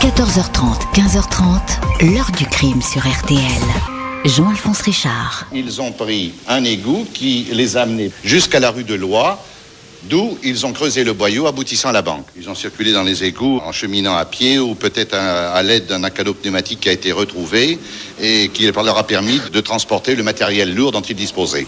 14h30, 15h30, l'heure du crime sur RTL. Jean-Alphonse Richard. Ils ont pris un égout qui les a amenés jusqu'à la rue de Loire, d'où ils ont creusé le boyau aboutissant à la banque. Ils ont circulé dans les égouts en cheminant à pied ou peut-être à, l'aide d'un acado pneumatique qui a été retrouvé et qui leur a permis de transporter le matériel lourd dont ils disposaient.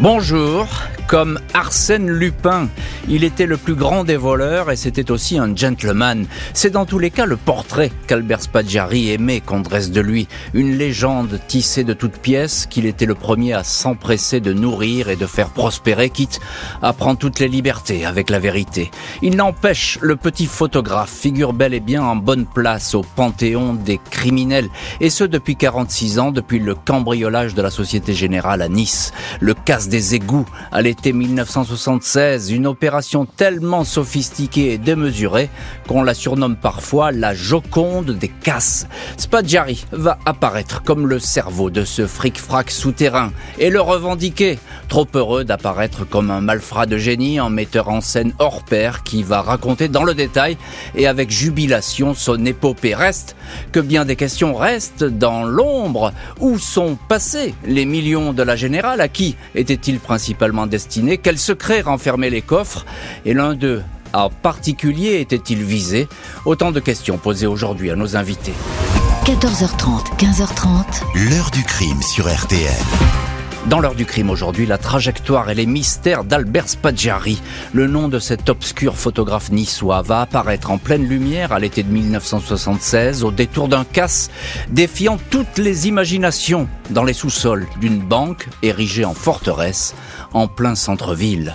Bonjour, comme Arsène Lupin. Il était le plus grand des voleurs et c'était aussi un gentleman. C'est dans tous les cas le portrait qu'Albert Spaggiari aimait qu'on dresse de lui. Une légende tissée de toutes pièces qu'il était le premier à s'empresser de nourrir et de faire prospérer, quitte à prendre toutes les libertés avec la vérité. Il n'empêche, le petit photographe figure bel et bien en bonne place au panthéon des criminels. Et ce depuis 46 ans, depuis le cambriolage de la Société Générale à Nice, le des égouts à l'été 1976, une opération tellement sophistiquée et démesurée qu'on la surnomme parfois la Joconde des casses. Spaggiari va apparaître comme le cerveau de ce fric-frac souterrain et le revendiquer, trop heureux d'apparaître comme un malfrat de génie, en metteur en scène hors pair qui va raconter dans le détail et avec jubilation son épopée. Reste que bien des questions restent dans l'ombre. Où sont passés les millions de la générale À qui étaient-ils principalement destinés Quels secrets renfermaient les coffres? Et l'un d'eux en particulier était-il visé? Autant de questions posées aujourd'hui à nos invités. 14h30, 15h30. L'heure du crime sur RTL. Dans l'heure du crime aujourd'hui, la trajectoire et les mystères d'Albert Spaggiari. Le nom de cet obscur photographe niçois va apparaître en pleine lumière à l'été de 1976 au détour d'un casse défiant toutes les imaginations dans les sous-sols d'une banque érigée en forteresse en plein centre-ville.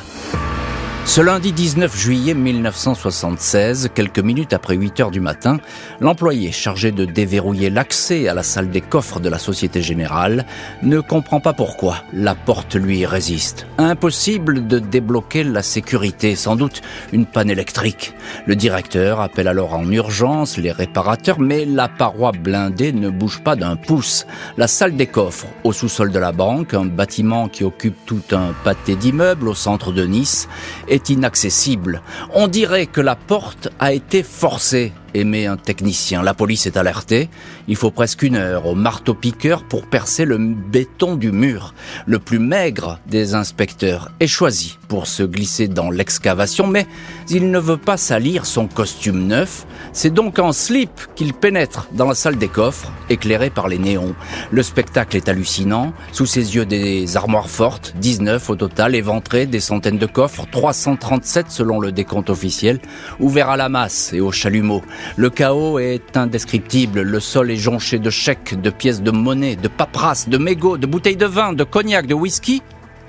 Ce lundi 19 juillet 1976, quelques minutes après 8 heures du matin, l'employé chargé de déverrouiller l'accès à la salle des coffres de la Société Générale ne comprend pas pourquoi la porte lui résiste. Impossible de débloquer la sécurité, sans doute une panne électrique. Le directeur appelle alors en urgence les réparateurs, mais la paroi blindée ne bouge pas d'un pouce. La salle des coffres, au sous-sol de la banque, un bâtiment qui occupe tout un pâté d'immeubles au centre de Nice, est inaccessible. On dirait que la porte a été forcée émet un technicien. La police est alertée. Il faut presque une heure au marteau-piqueur pour percer le béton du mur. Le plus maigre des inspecteurs est choisi pour se glisser dans l'excavation, mais il ne veut pas salir son costume neuf. C'est donc en slip qu'il pénètre dans la salle des coffres, éclairé par les néons. Le spectacle est hallucinant. Sous ses yeux des armoires fortes, 19 au total, éventrées, des centaines de coffres, 337 selon le décompte officiel, ouverts à la masse et au chalumeau. Le chaos est indescriptible. Le sol est jonché de chèques, de pièces de monnaie, de paperasses, de mégots, de bouteilles de vin, de cognac, de whisky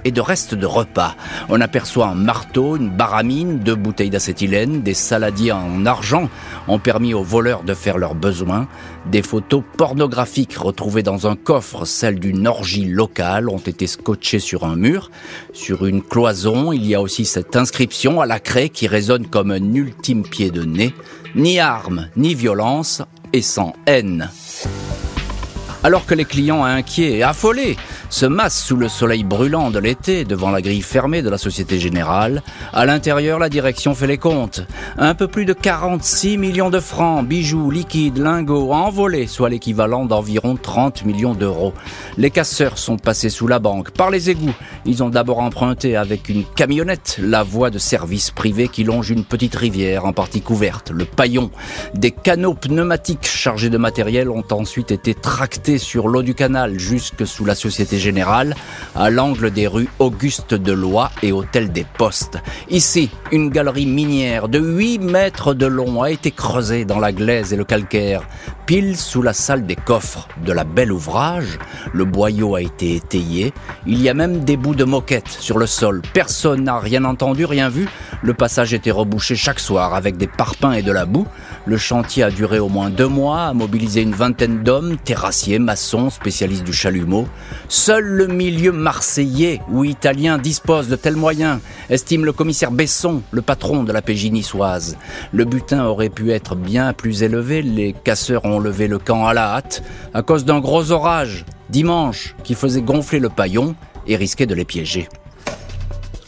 et de restes de repas. On aperçoit un marteau, une baramine, deux bouteilles d'acétylène, des saladiers en argent ont permis aux voleurs de faire leurs besoins. Des photos pornographiques retrouvées dans un coffre, celles d'une orgie locale, ont été scotchées sur un mur. Sur une cloison, il y a aussi cette inscription à la craie qui résonne comme un ultime pied de nez. Ni armes, ni violence, et sans haine. Alors que les clients inquiets et affolés se massent sous le soleil brûlant de l'été devant la grille fermée de la Société Générale, à l'intérieur, la direction fait les comptes. Un peu plus de 46 millions de francs, bijoux, liquides, lingots, envolés, soit l'équivalent d'environ 30 millions d'euros. Les casseurs sont passés sous la banque, par les égouts. Ils ont d'abord emprunté avec une camionnette la voie de service privé qui longe une petite rivière en partie couverte, le paillon. Des canaux pneumatiques chargés de matériel ont ensuite été tractés sur l'eau du canal jusque sous la Société Générale, à l'angle des rues Auguste de Lois et Hôtel des Postes. Ici, une galerie minière de 8 mètres de long a été creusée dans la glaise et le calcaire, sous la salle des coffres de la belle ouvrage. Le boyau a été étayé. Il y a même des bouts de moquette sur le sol. Personne n'a rien entendu, rien vu. Le passage était rebouché chaque soir avec des parpaings et de la boue. Le chantier a duré au moins deux mois, a mobilisé une vingtaine d'hommes, terrassiers, maçons, spécialistes du chalumeau. Seul le milieu marseillais ou italien dispose de tels moyens, estime le commissaire Besson, le patron de la PJ niçoise. Le butin aurait pu être bien plus élevé, les casseurs ont levé le camp à la hâte à cause d'un gros orage, dimanche, qui faisait gonfler le paillon et risquait de les piéger.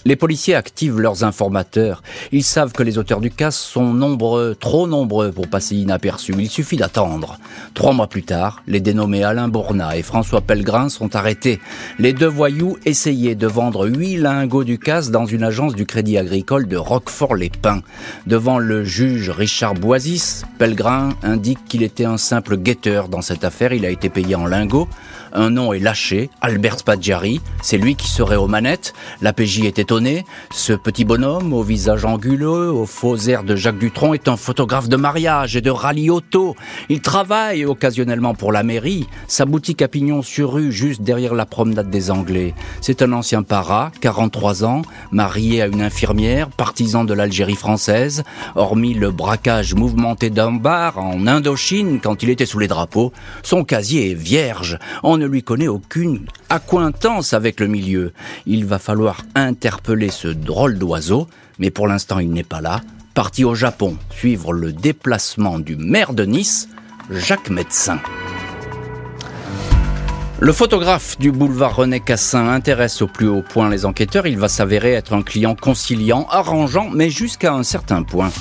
Les policiers activent leurs informateurs. Ils savent que les auteurs du casse sont nombreux, trop nombreux pour passer inaperçus. Il suffit d'attendre. Trois mois plus tard, les dénommés Alain Bourna et François Pellegrin sont arrêtés. Les deux voyous essayaient de vendre huit lingots du casse dans une agence du Crédit Agricole de Roquefort-les-Pins. Devant le juge Richard Boisis, Pellegrin indique qu'il était un simple guetteur dans cette affaire. Il a été payé en lingots. Un nom est lâché, Albert Spadjari. C'est lui qui serait aux manettes. La PJ est étonné. Ce petit bonhomme, au visage anguleux, au faux air de Jacques Dutronc, est un photographe de mariage et de rallye auto. Il travaille occasionnellement pour la mairie. Sa boutique à pignon sur rue, juste derrière la promenade des Anglais. C'est un ancien para, 43 ans, marié à une infirmière, partisan de l'Algérie française. Hormis le braquage mouvementé d'un bar en Indochine quand il était sous les drapeaux, son casier est vierge ne lui connaît aucune accointance avec le milieu. Il va falloir interpeller ce drôle d'oiseau, mais pour l'instant il n'est pas là. Parti au Japon, suivre le déplacement du maire de Nice, Jacques Médecin. Le photographe du boulevard René Cassin intéresse au plus haut point les enquêteurs. Il va s'avérer être un client conciliant, arrangeant, mais jusqu'à un certain point.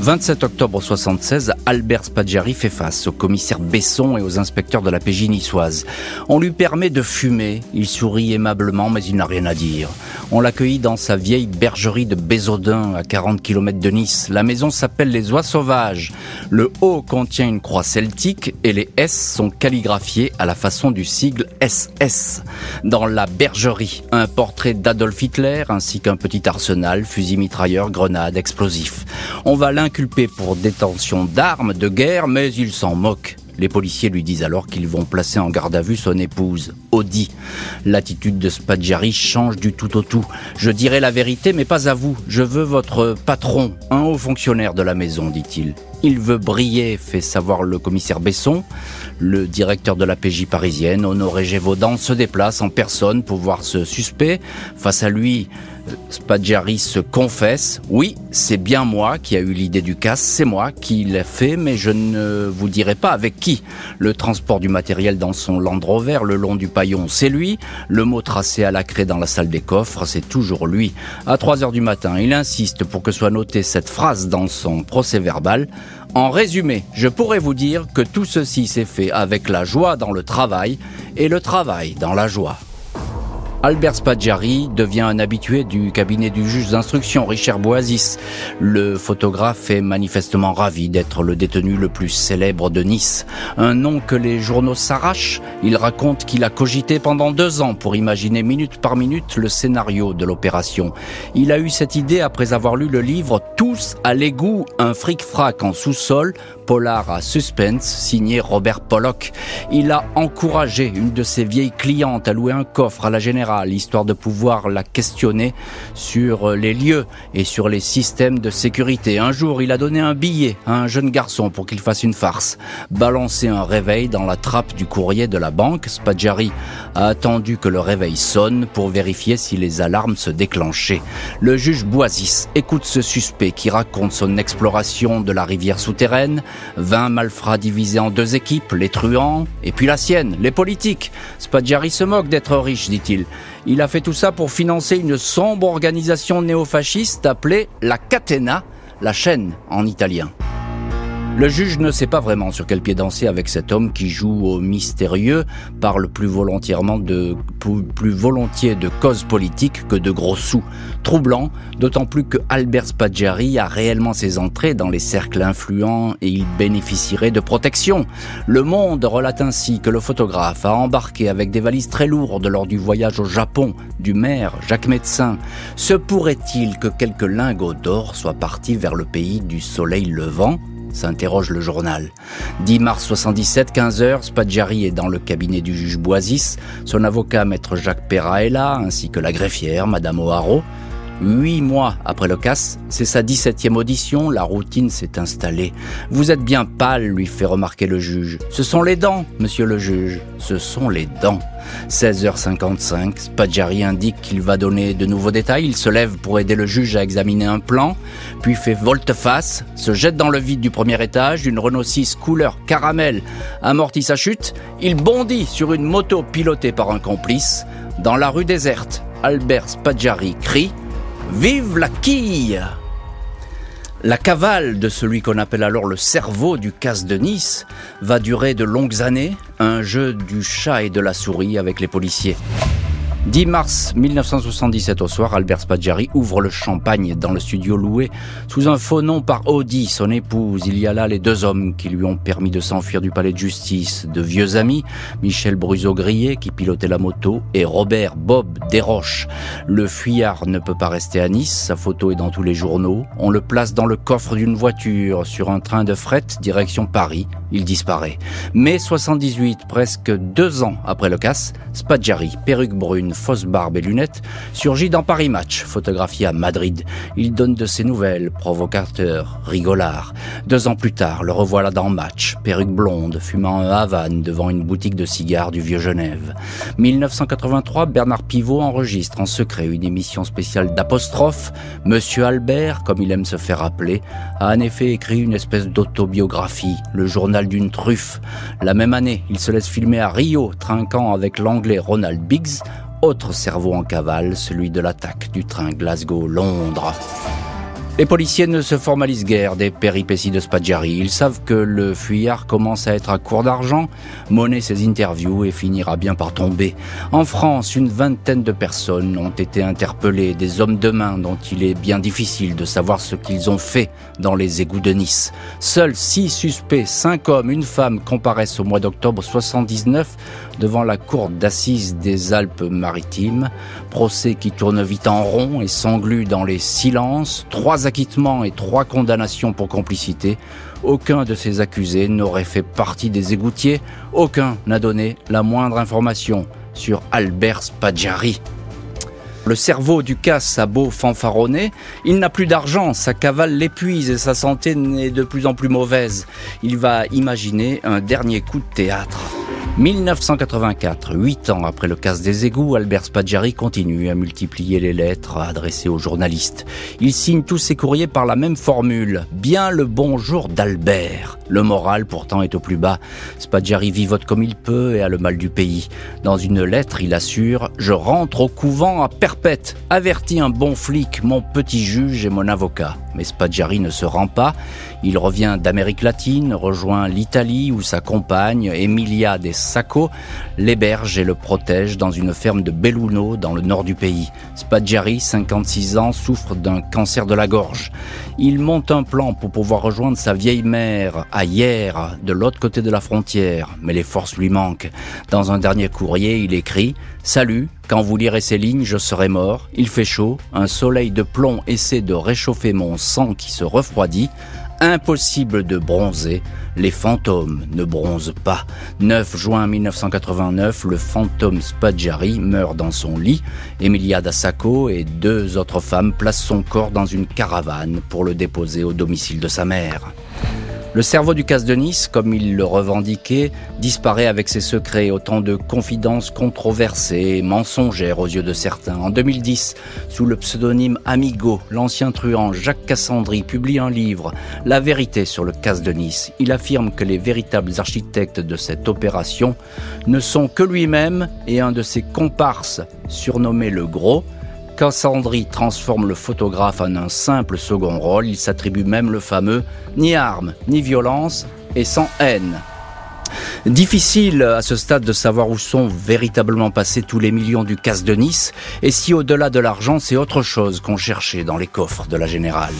27 octobre 76, Albert Spadjari fait face au commissaire Besson et aux inspecteurs de la PJ niçoise. On lui permet de fumer, il sourit aimablement mais il n'a rien à dire. On l'accueillit dans sa vieille bergerie de Bézodin à 40 km de Nice. La maison s'appelle les Oies Sauvages. Le haut contient une croix celtique et les S sont calligraphiés à la façon du sigle SS. Dans la bergerie, un portrait d'Adolf Hitler ainsi qu'un petit arsenal, fusil mitrailleur. On va inculpé pour détention d'armes de guerre, mais il s'en moque. Les policiers lui disent alors qu'ils vont placer en garde à vue son épouse, Audi. L'attitude de Spadjari change du tout au tout. Je dirai la vérité, mais pas à vous. Je veux votre patron, un haut fonctionnaire de la maison, dit-il. Il veut briller, fait savoir le commissaire Besson. Le directeur de la PJ parisienne, Honoré Gévaudan, se déplace en personne pour voir ce suspect. Face à lui, Spadjari se confesse. Oui, c'est bien moi qui a eu l'idée du casse, c'est moi qui l'ai fait, mais je ne vous dirai pas avec qui. Le transport du matériel dans son Land Rover le long du paillon, c'est lui. Le mot tracé à la craie dans la salle des coffres, c'est toujours lui. À 3 heures du matin, il insiste pour que soit notée cette phrase dans son procès verbal. En résumé, je pourrais vous dire que tout ceci s'est fait avec la joie dans le travail et le travail dans la joie. Albert Spadjari devient un habitué du cabinet du juge d'instruction Richard Boasis. Le photographe est manifestement ravi d'être le détenu le plus célèbre de Nice. Un nom que les journaux s'arrachent. Il raconte qu'il a cogité pendant deux ans pour imaginer minute par minute le scénario de l'opération. Il a eu cette idée après avoir lu le livre Tous à l'égout, un fric-frac en sous-sol polar à suspense signé Robert Pollock. Il a encouragé une de ses vieilles clientes à louer un coffre à la générale, histoire de pouvoir la questionner sur les lieux et sur les systèmes de sécurité. Un jour, il a donné un billet à un jeune garçon pour qu'il fasse une farce. Balancer un réveil dans la trappe du courrier de la banque, Spadjari a attendu que le réveil sonne pour vérifier si les alarmes se déclenchaient. Le juge Boisis écoute ce suspect qui raconte son exploration de la rivière souterraine, 20 malfrats divisés en deux équipes, les truands, et puis la sienne, les politiques. Spadjari se moque d'être riche, dit-il. Il a fait tout ça pour financer une sombre organisation néofasciste appelée la Catena, la chaîne en italien. Le juge ne sait pas vraiment sur quel pied danser avec cet homme qui joue au mystérieux, parle plus volontiers de cause politique que de gros sous. Troublant, d'autant plus que Albert Spadjari a réellement ses entrées dans les cercles influents et il bénéficierait de protection. Le Monde relate ainsi que le photographe a embarqué avec des valises très lourdes lors du voyage au Japon du maire Jacques Médecin. Se pourrait-il que quelques lingots d'or soient partis vers le pays du soleil levant? S'interroge le journal. 10 mars 77, 15h, Spadjari est dans le cabinet du juge Boisis. Son avocat, maître Jacques Perra, est là, ainsi que la greffière, madame O'Haraud. Huit mois après le casse, c'est sa 17e audition, la routine s'est installée. Vous êtes bien pâle, lui fait remarquer le juge. Ce sont les dents, monsieur le juge, ce sont les dents. 16h55, Spadjari indique qu'il va donner de nouveaux détails. Il se lève pour aider le juge à examiner un plan, puis fait volte-face, se jette dans le vide du premier étage, une Renault 6 couleur caramel amortit sa chute. Il bondit sur une moto pilotée par un complice. Dans la rue déserte, Albert Spadjari crie Vive la quille la cavale de celui qu'on appelle alors le cerveau du casse de Nice va durer de longues années, un jeu du chat et de la souris avec les policiers. 10 mars 1977 au soir, Albert Spadjari ouvre le champagne dans le studio loué sous un faux nom par Audi, son épouse. Il y a là les deux hommes qui lui ont permis de s'enfuir du palais de justice, de vieux amis, Michel Bruzo-Grillet qui pilotait la moto et Robert Bob Desroches. Le fuyard ne peut pas rester à Nice, sa photo est dans tous les journaux. On le place dans le coffre d'une voiture sur un train de fret direction Paris. Il disparaît. Mai 78, presque deux ans après le casse, Spadjari, perruque brune, fausse barbe et lunettes, surgit dans Paris Match, photographié à Madrid. Il donne de ses nouvelles, provocateur, rigolard. Deux ans plus tard, le revoilà dans Match, perruque blonde, fumant un Havane devant une boutique de cigares du Vieux-Genève. 1983, Bernard Pivot enregistre en secret une émission spéciale d'apostrophe. Monsieur Albert, comme il aime se faire appeler, a en effet écrit une espèce d'autobiographie, le journal d'une truffe. La même année, il se laisse filmer à Rio, trinquant avec l'anglais Ronald Biggs, autre cerveau en cavale, celui de l'attaque du train Glasgow-Londres. Les policiers ne se formalisent guère des péripéties de Spadjari. Ils savent que le fuyard commence à être à court d'argent, monnaie ses interviews et finira bien par tomber. En France, une vingtaine de personnes ont été interpellées, des hommes de main dont il est bien difficile de savoir ce qu'ils ont fait dans les égouts de Nice. Seuls six suspects, cinq hommes, une femme comparaissent au mois d'octobre 79 devant la cour d'assises des Alpes-Maritimes. Procès qui tourne vite en rond et s'englue dans les silences. Acquittements et trois condamnations pour complicité. Aucun de ces accusés n'aurait fait partie des égoutiers. Aucun n'a donné la moindre information sur Albert Spadjari. Le cerveau du casse a beau fanfaronner, il n'a plus d'argent, sa cavale l'épuise et sa santé n'est de plus en plus mauvaise. Il va imaginer un dernier coup de théâtre. 1984, huit ans après le casse des égouts, Albert Spadjari continue à multiplier les lettres adressées aux journalistes. Il signe tous ses courriers par la même formule. Bien le bonjour d'Albert. Le moral pourtant est au plus bas. Spadjari vivote comme il peut et a le mal du pays. Dans une lettre, il assure Je rentre au couvent à perpète. Avertis un bon flic, mon petit juge et mon avocat. Mais Spadjari ne se rend pas. Il revient d'Amérique latine, rejoint l'Italie où sa compagne, Emilia des Sacco, l'héberge et le protège dans une ferme de Belluno dans le nord du pays. Spadjari, 56 ans, souffre d'un cancer de la gorge. Il monte un plan pour pouvoir rejoindre sa vieille mère à Hier, de l'autre côté de la frontière, mais les forces lui manquent. Dans un dernier courrier, il écrit Salut, quand vous lirez ces lignes, je serai mort. Il fait chaud, un soleil de plomb essaie de réchauffer mon sang qui se refroidit. Impossible de bronzer, les fantômes ne bronzent pas. 9 juin 1989, le fantôme Spadjari meurt dans son lit. Emilia Dassako et deux autres femmes placent son corps dans une caravane pour le déposer au domicile de sa mère. Le cerveau du casse de Nice, comme il le revendiquait, disparaît avec ses secrets, autant de confidences controversées et mensongères aux yeux de certains. En 2010, sous le pseudonyme Amigo, l'ancien truand Jacques Cassandry publie un livre, La vérité sur le casse de Nice. Il affirme que les véritables architectes de cette opération ne sont que lui-même et un de ses comparses, surnommé le Gros, Cassandry transforme le photographe en un simple second rôle, il s'attribue même le fameux ni armes, ni violence et sans haine. Difficile à ce stade de savoir où sont véritablement passés tous les millions du casse de Nice et si au-delà de l'argent c'est autre chose qu'on cherchait dans les coffres de la générale.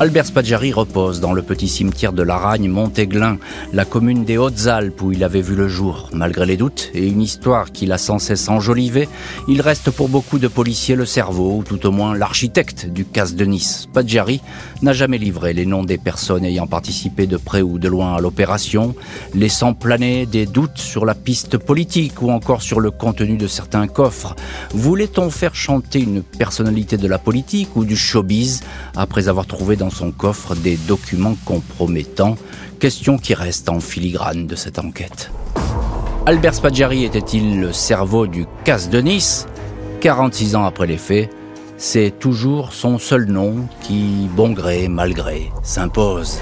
Albert Spaggiari repose dans le petit cimetière de l'Aragne, Montéglin, la commune des Hautes-Alpes où il avait vu le jour. Malgré les doutes et une histoire qu'il a sans cesse enjolivée, il reste pour beaucoup de policiers le cerveau, ou tout au moins l'architecte du casse de Nice. Spaggiari n'a jamais livré les noms des personnes ayant participé de près ou de loin à l'opération, laissant planer des doutes sur la piste politique ou encore sur le contenu de certains coffres. Voulait-on faire chanter une personnalité de la politique ou du showbiz après avoir trouvé son coffre des documents compromettants, question qui reste en filigrane de cette enquête. Albert Spaggiari était-il le cerveau du casse de Nice? 46 ans après les faits, c'est toujours son seul nom qui, bon gré, mal gré, s'impose.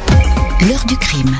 L'heure du crime.